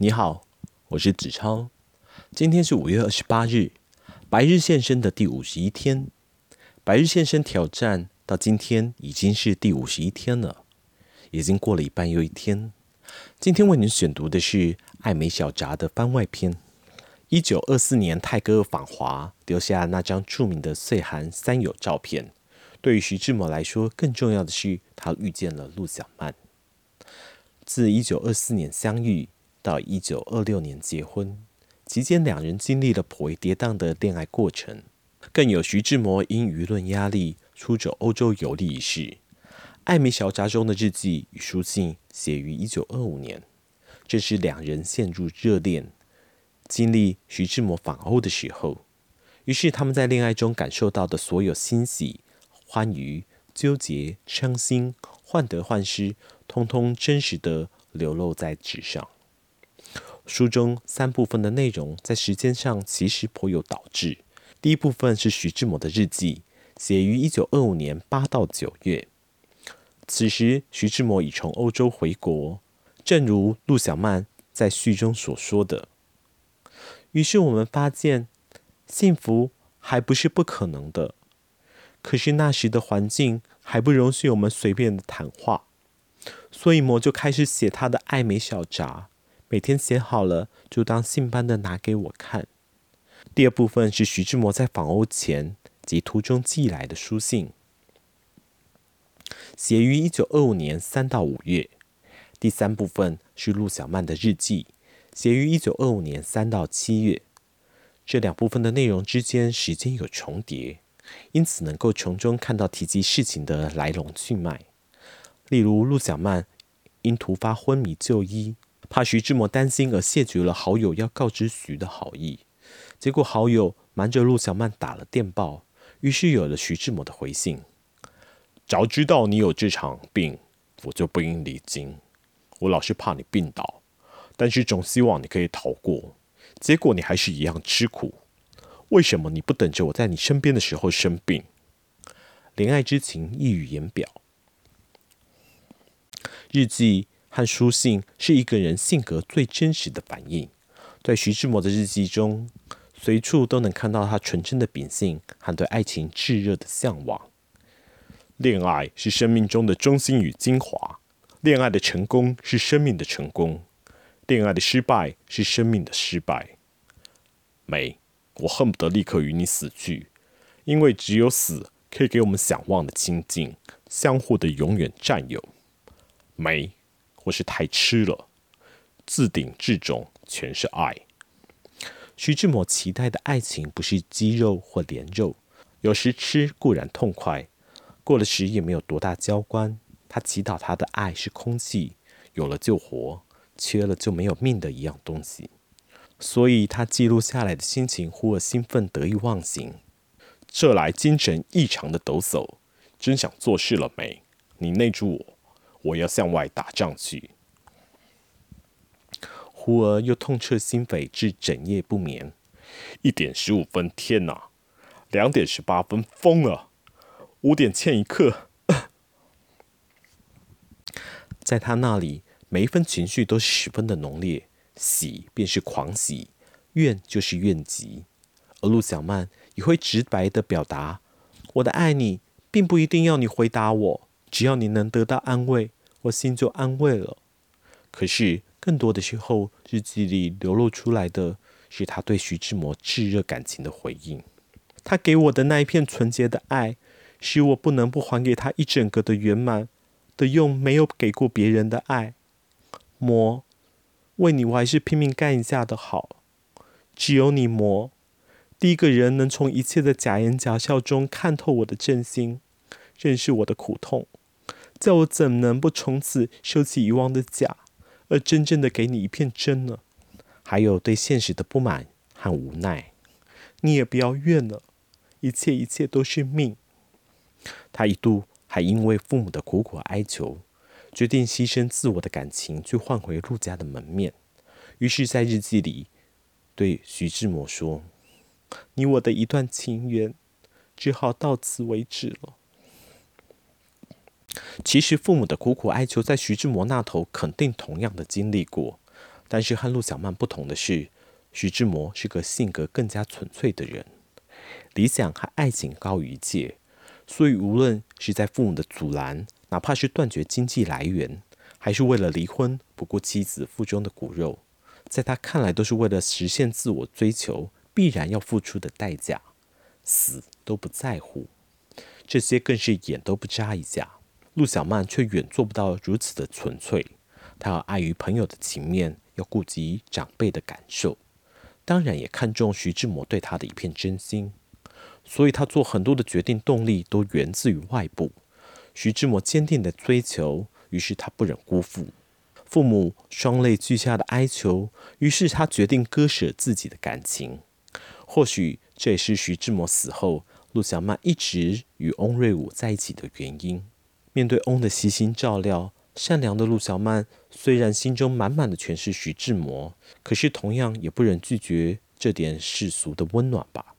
你好，我是子超。今天是五月二十八日，白日现身的第五十一天。白日现身挑战到今天已经是第五十一天了，已经过了一半又一天。今天为您选读的是艾美小札的番外篇。一九二四年，泰戈尔访华，留下那张著名的岁寒三友照片。对于徐志摩来说，更重要的是他遇见了陆小曼。自一九二四年相遇到一九二六年结婚，期间两人经历了颇为跌宕的恋爱过程，更有徐志摩因舆论压力出走欧洲游历一事。艾米小札中的日记与书信写于一九二五年，这是两人陷入热恋。经历徐志摩访欧的时候，于是他们在恋爱中感受到的所有欣喜、欢愉、纠结、伤心、患得患失，通通真实地流露在纸上。书中三部分的内容在时间上其实颇有倒置。第一部分是徐志摩的日记，写于一九二五年八到九月。此时徐志摩已从欧洲回国，正如陆小曼在序中所说的。于是我们发现，幸福还不是不可能的。可是那时的环境还不容许我们随便的谈话，所以摩就开始写他的爱美小札，每天写好了就当信般的拿给我看。第二部分是徐志摩在访欧前及途中寄来的书信，写于一九二五年三到五月。第三部分是陆小曼的日记。写于一九二五年三到七月，这两部分的内容之间时间有重叠，因此能够从中看到提及事情的来龙去脉。例如，陆小曼因突发昏迷就医，怕徐志摩担心而谢绝了好友要告知徐的好意，结果好友瞒着陆小曼打了电报，于是有了徐志摩的回信：早知道你有这场病，我就不应离京，我老是怕你病倒。但是总希望你可以逃过，结果你还是一样吃苦。为什么你不等着我在你身边的时候生病？怜爱之情溢于言表。日记和书信是一个人性格最真实的反应。在徐志摩的日记中，随处都能看到他纯真的秉性和对爱情炙热的向往。恋爱是生命中的中心与精华，恋爱的成功是生命的成功。恋爱的失败是生命的失败。美，我恨不得立刻与你死去，因为只有死可以给我们想望的亲近，相互的永远占有。美，我是太痴了，自顶至种全是爱。徐志摩期待的爱情不是鸡肉或莲肉，有时吃固然痛快，过了时也没有多大交关。他祈祷他的爱是空气，有了就活。缺了就没有命的一样东西，所以他记录下来的心情忽而兴奋得意忘形。这来精神异常的抖擞，真想做事了没？你内住我，我要向外打仗去。忽而又痛彻心扉，至整夜不眠。一点十五分，天哪！两点十八分，疯了！五点欠一刻，在他那里。每一分情绪都十分的浓烈，喜便是狂喜，怨就是怨极。而陆小曼也会直白的表达：“我的爱你，并不一定要你回答我，只要你能得到安慰，我心就安慰了。”可是更多的时候，日记里流露出来的是他对徐志摩炙热感情的回应。他给我的那一片纯洁的爱，使我不能不还给他一整个的圆满的，用没有给过别人的爱。摩，为你我还是拼命干一下的好。只有你摩，第一个人能从一切的假言假笑中看透我的真心，认识我的苦痛，叫我怎能不从此收起以往的假，而真正的给你一片真呢？还有对现实的不满和无奈，你也不要怨了，一切一切都是命。他一度还因为父母的苦苦哀求。决定牺牲自我的感情去换回陆家的门面，于是，在日记里对徐志摩说：“你我的一段情缘，只好到此为止了。”其实，父母的苦苦哀求，在徐志摩那头肯定同样的经历过。但是和陆小曼不同的是，徐志摩是个性格更加纯粹的人，理想和爱情高于一切，所以无论是在父母的阻拦，哪怕是断绝经济来源，还是为了离婚不顾妻子腹中的骨肉，在他看来都是为了实现自我追求必然要付出的代价，死都不在乎。这些更是眼都不眨一下。陆小曼却远做不到如此的纯粹，她要碍于朋友的情面，要顾及长辈的感受，当然也看重徐志摩对她的一片真心，所以她做很多的决定动力都源自于外部。徐志摩坚定的追求，于是她不忍辜负父母双泪俱下的哀求，于是她决定割舍自己的感情。或许这也是徐志摩死后。陆小曼一直与翁瑞午在一起的原因。面对翁的悉心照料，善良的陆小曼虽然心中满满的全是徐志摩，可是同样也不忍拒绝这点世俗的温暖吧。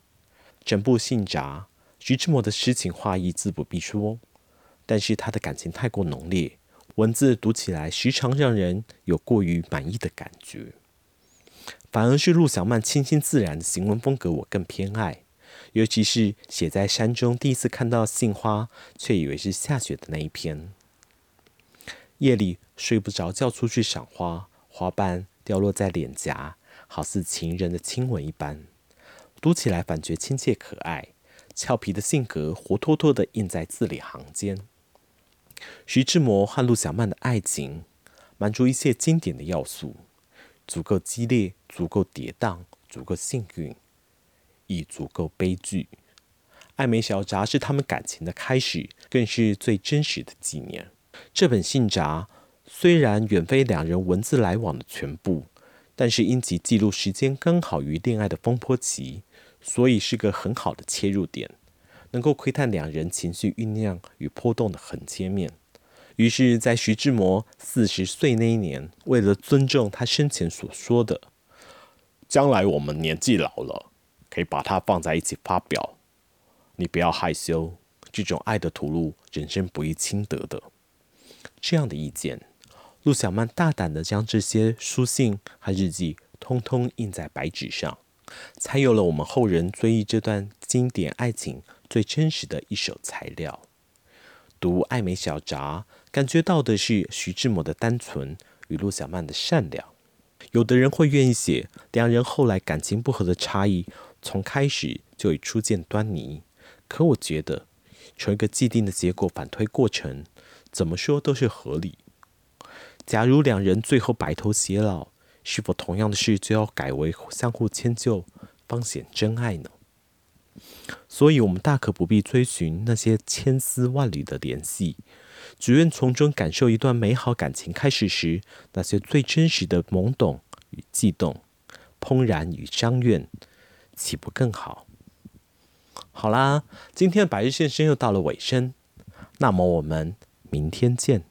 整部信札，徐志摩的诗情画意自不必说，但是他的感情太过浓烈，文字读起来时常让人有过于满意的感觉。反而是陆小曼清新自然的行文风格，我更偏爱。尤其是写在山中，第一次看到杏花，却以为是下雪的那一篇。夜里睡不着觉，出去赏花，花瓣掉落在脸颊，好似情人的亲吻一般。读起来反觉亲切可爱，俏皮的性格活脱脱地印在字里行间。徐志摩和陆小曼的爱情，满足一切经典的要素，足够激烈，足够跌宕，足够幸运。亦足够悲剧。爱美小札是他们感情的开始，更是最真实的纪念。这本信札虽然远非两人文字来往的全部，但是因其记录时间刚好于恋爱的风波期，所以是个很好的切入点，能够窥探两人情绪酝酿与波动的横切面。于是，在徐志摩四十岁那一年，为了尊重他生前所说的“将来我们年纪老了”。可以把它放在一起发表，你不要害羞，这种爱的吐露，人生不易轻得的。这样的意见，陆小曼大胆地将这些书信和日记通通印在白纸上，才有了我们后人追忆这段经典爱情最真实的一手材料。读《爱美小札》，感觉到的是徐志摩的单纯与陆小曼的善良。有的人会愿意写两人后来感情不和的差异。从开始就已初见端倪，可我觉得从一个既定的结果反推过程，怎么说都是合理。假如两人最后白头偕老，是否同样的事就要改为相互迁就，方显真爱呢？所以，我们大可不必追寻那些千丝万缕的联系，只愿从中感受一段美好感情开始时那些最真实的懵懂与悸动，怦然与相愿。岂不更好？好啦，今天的百日现身又到了尾声，那么我们明天见。